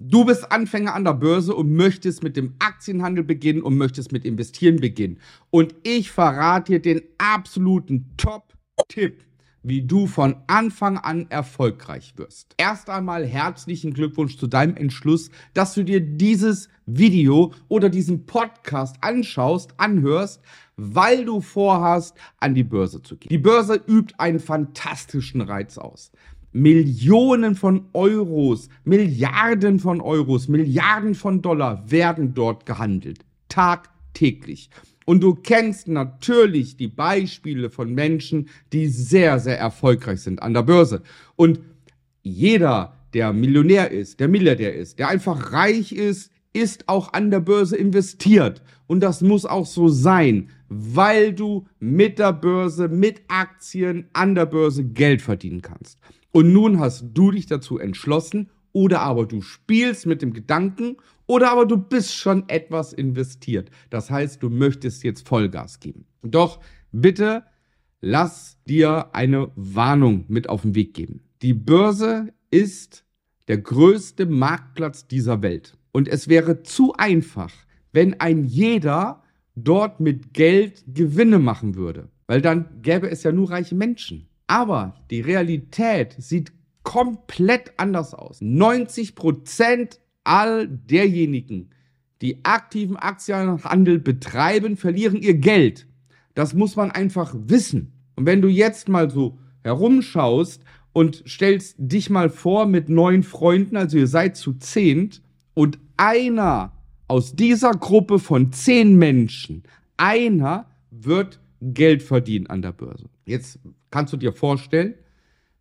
Du bist Anfänger an der Börse und möchtest mit dem Aktienhandel beginnen und möchtest mit Investieren beginnen. Und ich verrate dir den absoluten Top-Tipp, wie du von Anfang an erfolgreich wirst. Erst einmal herzlichen Glückwunsch zu deinem Entschluss, dass du dir dieses Video oder diesen Podcast anschaust, anhörst, weil du vorhast, an die Börse zu gehen. Die Börse übt einen fantastischen Reiz aus. Millionen von Euros, Milliarden von Euros, Milliarden von Dollar werden dort gehandelt. Tagtäglich. Und du kennst natürlich die Beispiele von Menschen, die sehr, sehr erfolgreich sind an der Börse. Und jeder, der Millionär ist, der Milliardär ist, der einfach reich ist, ist auch an der Börse investiert. Und das muss auch so sein, weil du mit der Börse, mit Aktien an der Börse Geld verdienen kannst. Und nun hast du dich dazu entschlossen, oder aber du spielst mit dem Gedanken, oder aber du bist schon etwas investiert. Das heißt, du möchtest jetzt Vollgas geben. Doch bitte lass dir eine Warnung mit auf den Weg geben. Die Börse ist der größte Marktplatz dieser Welt. Und es wäre zu einfach, wenn ein jeder dort mit Geld Gewinne machen würde. Weil dann gäbe es ja nur reiche Menschen. Aber die Realität sieht komplett anders aus. 90 Prozent all derjenigen, die aktiven Aktienhandel betreiben, verlieren ihr Geld. Das muss man einfach wissen. Und wenn du jetzt mal so herumschaust und stellst dich mal vor mit neun Freunden, also ihr seid zu zehnt, und einer aus dieser Gruppe von zehn Menschen, einer wird Geld verdienen an der Börse. Jetzt kannst du dir vorstellen,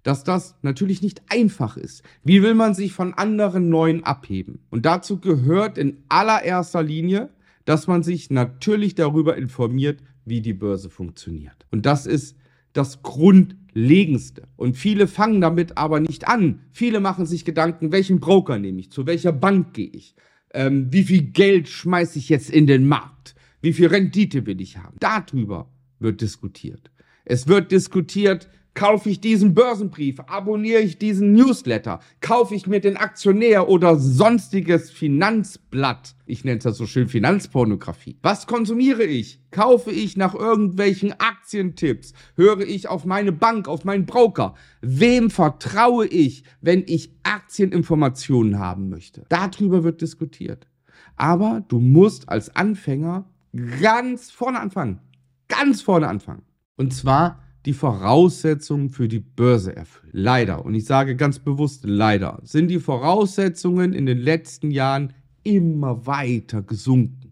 dass das natürlich nicht einfach ist. Wie will man sich von anderen Neuen abheben? Und dazu gehört in allererster Linie, dass man sich natürlich darüber informiert, wie die Börse funktioniert. Und das ist das Grundlegendste. Und viele fangen damit aber nicht an. Viele machen sich Gedanken, welchen Broker nehme ich, zu welcher Bank gehe ich, ähm, wie viel Geld schmeiße ich jetzt in den Markt, wie viel Rendite will ich haben. Darüber wird diskutiert. Es wird diskutiert, kaufe ich diesen Börsenbrief, abonniere ich diesen Newsletter, kaufe ich mir den Aktionär oder sonstiges Finanzblatt. Ich nenne es das so schön Finanzpornografie. Was konsumiere ich? Kaufe ich nach irgendwelchen Aktientipps? Höre ich auf meine Bank, auf meinen Broker? Wem vertraue ich, wenn ich Aktieninformationen haben möchte? Darüber wird diskutiert. Aber du musst als Anfänger ganz vorne anfangen ganz vorne anfangen. Und zwar die Voraussetzungen für die Börse erfüllen. Leider, und ich sage ganz bewusst leider, sind die Voraussetzungen in den letzten Jahren immer weiter gesunken.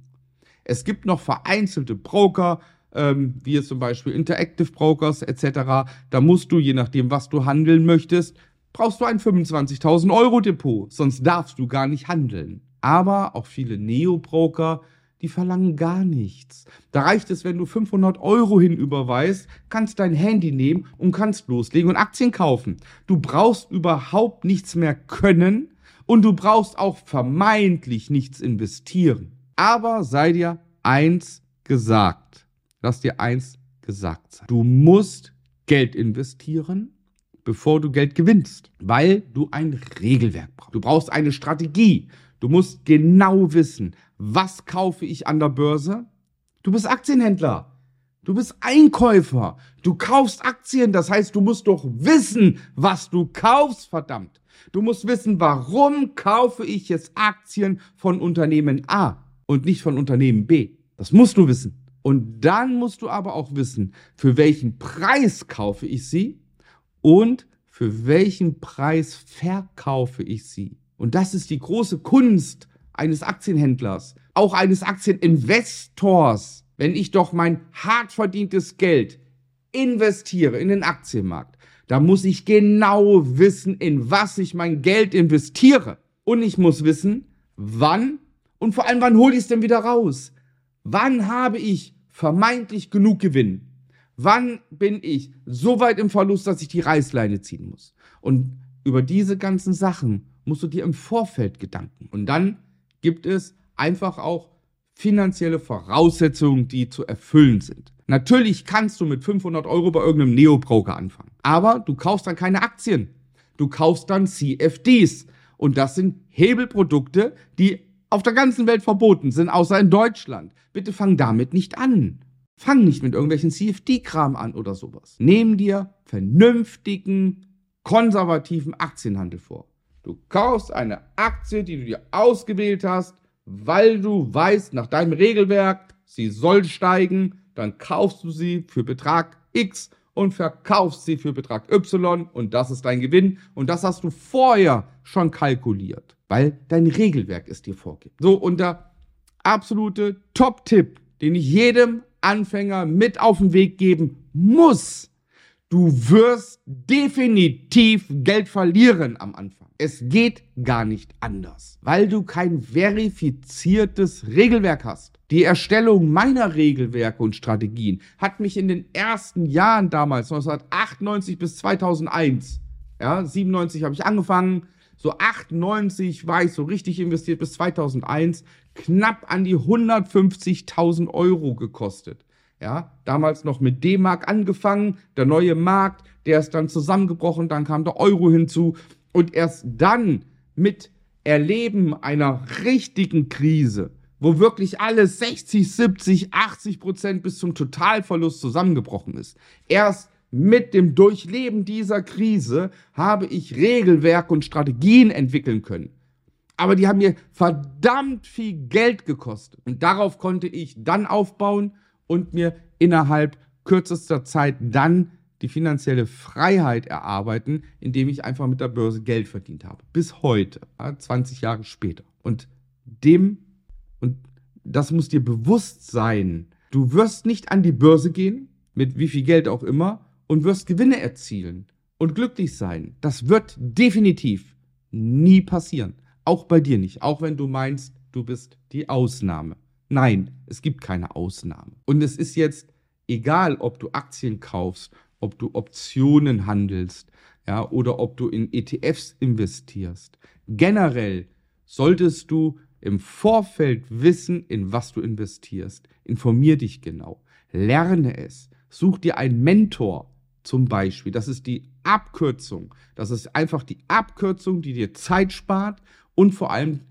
Es gibt noch vereinzelte Broker, ähm, wie zum Beispiel Interactive Brokers etc. Da musst du, je nachdem, was du handeln möchtest, brauchst du ein 25.000 Euro Depot, sonst darfst du gar nicht handeln. Aber auch viele Neo-Broker die verlangen gar nichts. Da reicht es, wenn du 500 Euro hinüberweist, kannst dein Handy nehmen und kannst loslegen und Aktien kaufen. Du brauchst überhaupt nichts mehr können und du brauchst auch vermeintlich nichts investieren. Aber sei dir eins gesagt. Lass dir eins gesagt sein. Du musst Geld investieren, bevor du Geld gewinnst, weil du ein Regelwerk brauchst. Du brauchst eine Strategie. Du musst genau wissen, was kaufe ich an der Börse? Du bist Aktienhändler. Du bist Einkäufer. Du kaufst Aktien. Das heißt, du musst doch wissen, was du kaufst, verdammt. Du musst wissen, warum kaufe ich jetzt Aktien von Unternehmen A und nicht von Unternehmen B. Das musst du wissen. Und dann musst du aber auch wissen, für welchen Preis kaufe ich sie und für welchen Preis verkaufe ich sie. Und das ist die große Kunst eines Aktienhändlers, auch eines Aktieninvestors, wenn ich doch mein hart verdientes Geld investiere in den Aktienmarkt, da muss ich genau wissen, in was ich mein Geld investiere. Und ich muss wissen, wann und vor allem, wann hole ich es denn wieder raus? Wann habe ich vermeintlich genug Gewinn? Wann bin ich so weit im Verlust, dass ich die Reißleine ziehen muss? Und über diese ganzen Sachen musst du dir im Vorfeld Gedanken. Und dann gibt es einfach auch finanzielle Voraussetzungen, die zu erfüllen sind. Natürlich kannst du mit 500 Euro bei irgendeinem Neo-Broker anfangen, aber du kaufst dann keine Aktien. Du kaufst dann CFDs. Und das sind Hebelprodukte, die auf der ganzen Welt verboten sind, außer in Deutschland. Bitte fang damit nicht an. Fang nicht mit irgendwelchen CFD-Kram an oder sowas. Nehm dir vernünftigen, konservativen Aktienhandel vor. Du kaufst eine Aktie, die du dir ausgewählt hast, weil du weißt, nach deinem Regelwerk, sie soll steigen, dann kaufst du sie für Betrag X und verkaufst sie für Betrag Y und das ist dein Gewinn und das hast du vorher schon kalkuliert, weil dein Regelwerk es dir vorgibt. So, und der absolute Top-Tipp, den ich jedem Anfänger mit auf den Weg geben muss, du wirst definitiv Geld verlieren am Anfang. Es geht gar nicht anders, weil du kein verifiziertes Regelwerk hast. Die Erstellung meiner Regelwerke und Strategien hat mich in den ersten Jahren damals, 1998 bis 2001, ja, 97 habe ich angefangen, so 98 war ich so richtig investiert bis 2001, knapp an die 150.000 Euro gekostet. Ja, damals noch mit D-Mark angefangen, der neue Markt, der ist dann zusammengebrochen, dann kam der Euro hinzu und erst dann mit Erleben einer richtigen Krise, wo wirklich alles 60, 70, 80 Prozent bis zum Totalverlust zusammengebrochen ist, erst mit dem Durchleben dieser Krise habe ich Regelwerke und Strategien entwickeln können. Aber die haben mir verdammt viel Geld gekostet. Und darauf konnte ich dann aufbauen und mir innerhalb kürzester Zeit dann die finanzielle Freiheit erarbeiten, indem ich einfach mit der Börse Geld verdient habe. Bis heute, 20 Jahre später. Und dem, und das muss dir bewusst sein, du wirst nicht an die Börse gehen, mit wie viel Geld auch immer, und wirst Gewinne erzielen und glücklich sein. Das wird definitiv nie passieren. Auch bei dir nicht. Auch wenn du meinst, du bist die Ausnahme. Nein, es gibt keine Ausnahme. Und es ist jetzt egal, ob du Aktien kaufst ob du Optionen handelst, ja, oder ob du in ETFs investierst. Generell solltest du im Vorfeld wissen, in was du investierst. Informier dich genau. Lerne es. Such dir einen Mentor zum Beispiel. Das ist die Abkürzung. Das ist einfach die Abkürzung, die dir Zeit spart und vor allem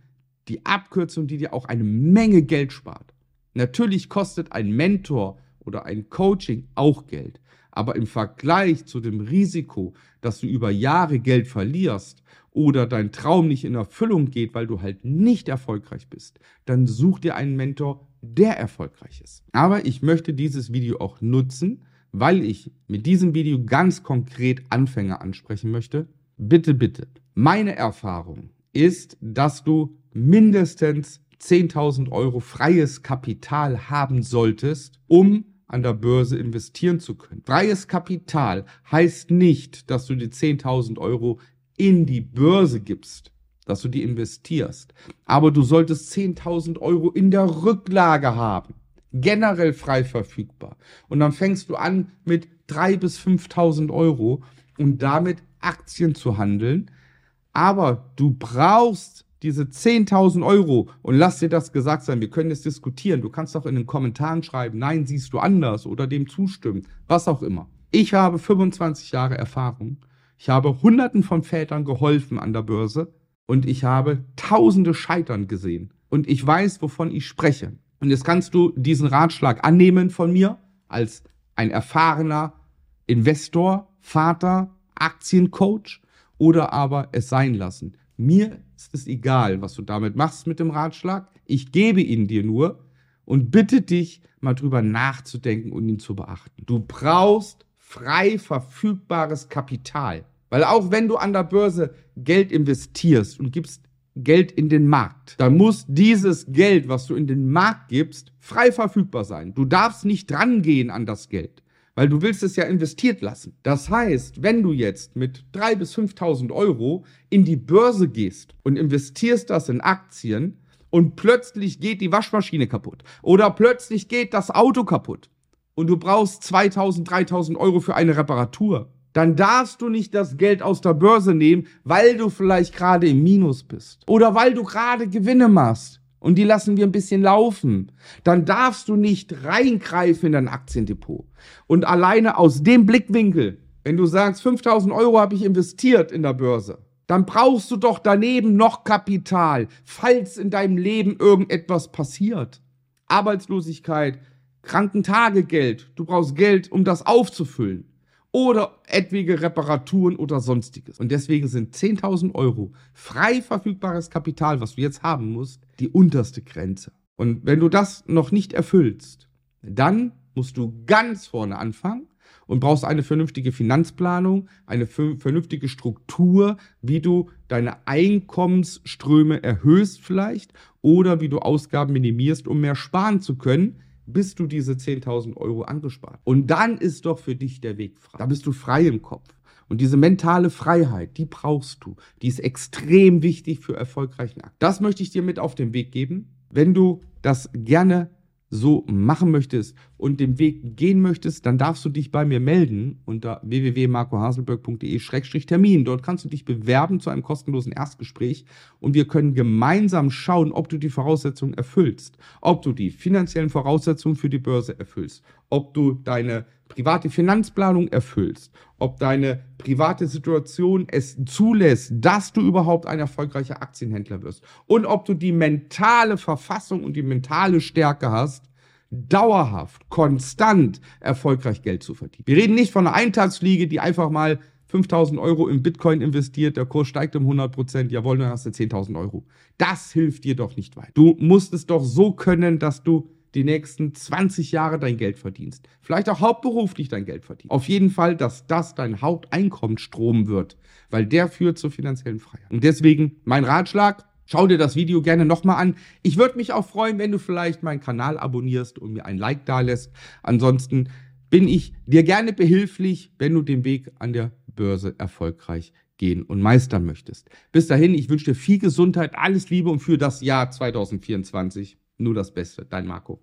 die Abkürzung, die dir auch eine Menge Geld spart. Natürlich kostet ein Mentor oder ein Coaching auch Geld. Aber im Vergleich zu dem Risiko, dass du über Jahre Geld verlierst oder dein Traum nicht in Erfüllung geht, weil du halt nicht erfolgreich bist, dann such dir einen Mentor, der erfolgreich ist. Aber ich möchte dieses Video auch nutzen, weil ich mit diesem Video ganz konkret Anfänger ansprechen möchte. Bitte, bitte. Meine Erfahrung ist, dass du mindestens 10.000 Euro freies Kapital haben solltest, um an der Börse investieren zu können. Freies Kapital heißt nicht, dass du die 10.000 Euro in die Börse gibst, dass du die investierst. Aber du solltest 10.000 Euro in der Rücklage haben. Generell frei verfügbar. Und dann fängst du an mit 3.000 bis 5.000 Euro und damit Aktien zu handeln. Aber du brauchst diese 10.000 Euro und lass dir das gesagt sein, wir können jetzt diskutieren. Du kannst auch in den Kommentaren schreiben, nein, siehst du anders oder dem zustimmen, was auch immer. Ich habe 25 Jahre Erfahrung. Ich habe Hunderten von Vätern geholfen an der Börse und ich habe Tausende Scheitern gesehen. Und ich weiß, wovon ich spreche. Und jetzt kannst du diesen Ratschlag annehmen von mir als ein erfahrener Investor, Vater, Aktiencoach oder aber es sein lassen. Mir ist es egal, was du damit machst mit dem Ratschlag. Ich gebe ihn dir nur und bitte dich, mal drüber nachzudenken und ihn zu beachten. Du brauchst frei verfügbares Kapital. Weil auch wenn du an der Börse Geld investierst und gibst Geld in den Markt, dann muss dieses Geld, was du in den Markt gibst, frei verfügbar sein. Du darfst nicht drangehen an das Geld weil du willst es ja investiert lassen. Das heißt, wenn du jetzt mit 3.000 bis 5.000 Euro in die Börse gehst und investierst das in Aktien und plötzlich geht die Waschmaschine kaputt oder plötzlich geht das Auto kaputt und du brauchst 2.000, 3.000 Euro für eine Reparatur, dann darfst du nicht das Geld aus der Börse nehmen, weil du vielleicht gerade im Minus bist oder weil du gerade Gewinne machst und die lassen wir ein bisschen laufen, dann darfst du nicht reingreifen in dein Aktiendepot. Und alleine aus dem Blickwinkel, wenn du sagst, 5000 Euro habe ich investiert in der Börse, dann brauchst du doch daneben noch Kapital, falls in deinem Leben irgendetwas passiert. Arbeitslosigkeit, Krankentagegeld, du brauchst Geld, um das aufzufüllen. Oder etwaige Reparaturen oder sonstiges. Und deswegen sind 10.000 Euro frei verfügbares Kapital, was du jetzt haben musst, die unterste Grenze. Und wenn du das noch nicht erfüllst, dann musst du ganz vorne anfangen und brauchst eine vernünftige Finanzplanung, eine vernünftige Struktur, wie du deine Einkommensströme erhöhst vielleicht oder wie du Ausgaben minimierst, um mehr sparen zu können, bis du diese 10.000 Euro angespart. Und dann ist doch für dich der Weg frei. Da bist du frei im Kopf. Und diese mentale Freiheit, die brauchst du. Die ist extrem wichtig für erfolgreichen Akt. Das möchte ich dir mit auf den Weg geben. Wenn du das gerne so machen möchtest und den Weg gehen möchtest, dann darfst du dich bei mir melden unter www.marcohaselberg.de-termin. Dort kannst du dich bewerben zu einem kostenlosen Erstgespräch und wir können gemeinsam schauen, ob du die Voraussetzungen erfüllst, ob du die finanziellen Voraussetzungen für die Börse erfüllst, ob du deine private Finanzplanung erfüllst, ob deine private Situation es zulässt, dass du überhaupt ein erfolgreicher Aktienhändler wirst und ob du die mentale Verfassung und die mentale Stärke hast, dauerhaft, konstant erfolgreich Geld zu verdienen. Wir reden nicht von einer Eintagsfliege, die einfach mal 5000 Euro in Bitcoin investiert, der Kurs steigt um 100 Prozent, jawohl, dann hast du 10.000 Euro. Das hilft dir doch nicht weiter. Du musst es doch so können, dass du die nächsten 20 Jahre dein Geld verdienst. Vielleicht auch hauptberuflich dein Geld verdienst. Auf jeden Fall, dass das dein Haupteinkommensstrom wird, weil der führt zur finanziellen Freiheit. Und deswegen mein Ratschlag, schau dir das Video gerne nochmal an. Ich würde mich auch freuen, wenn du vielleicht meinen Kanal abonnierst und mir ein Like da lässt. Ansonsten bin ich dir gerne behilflich, wenn du den Weg an der Börse erfolgreich gehen und meistern möchtest. Bis dahin, ich wünsche dir viel Gesundheit, alles Liebe und für das Jahr 2024 nur das Beste. Dein Marco.